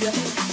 gracias.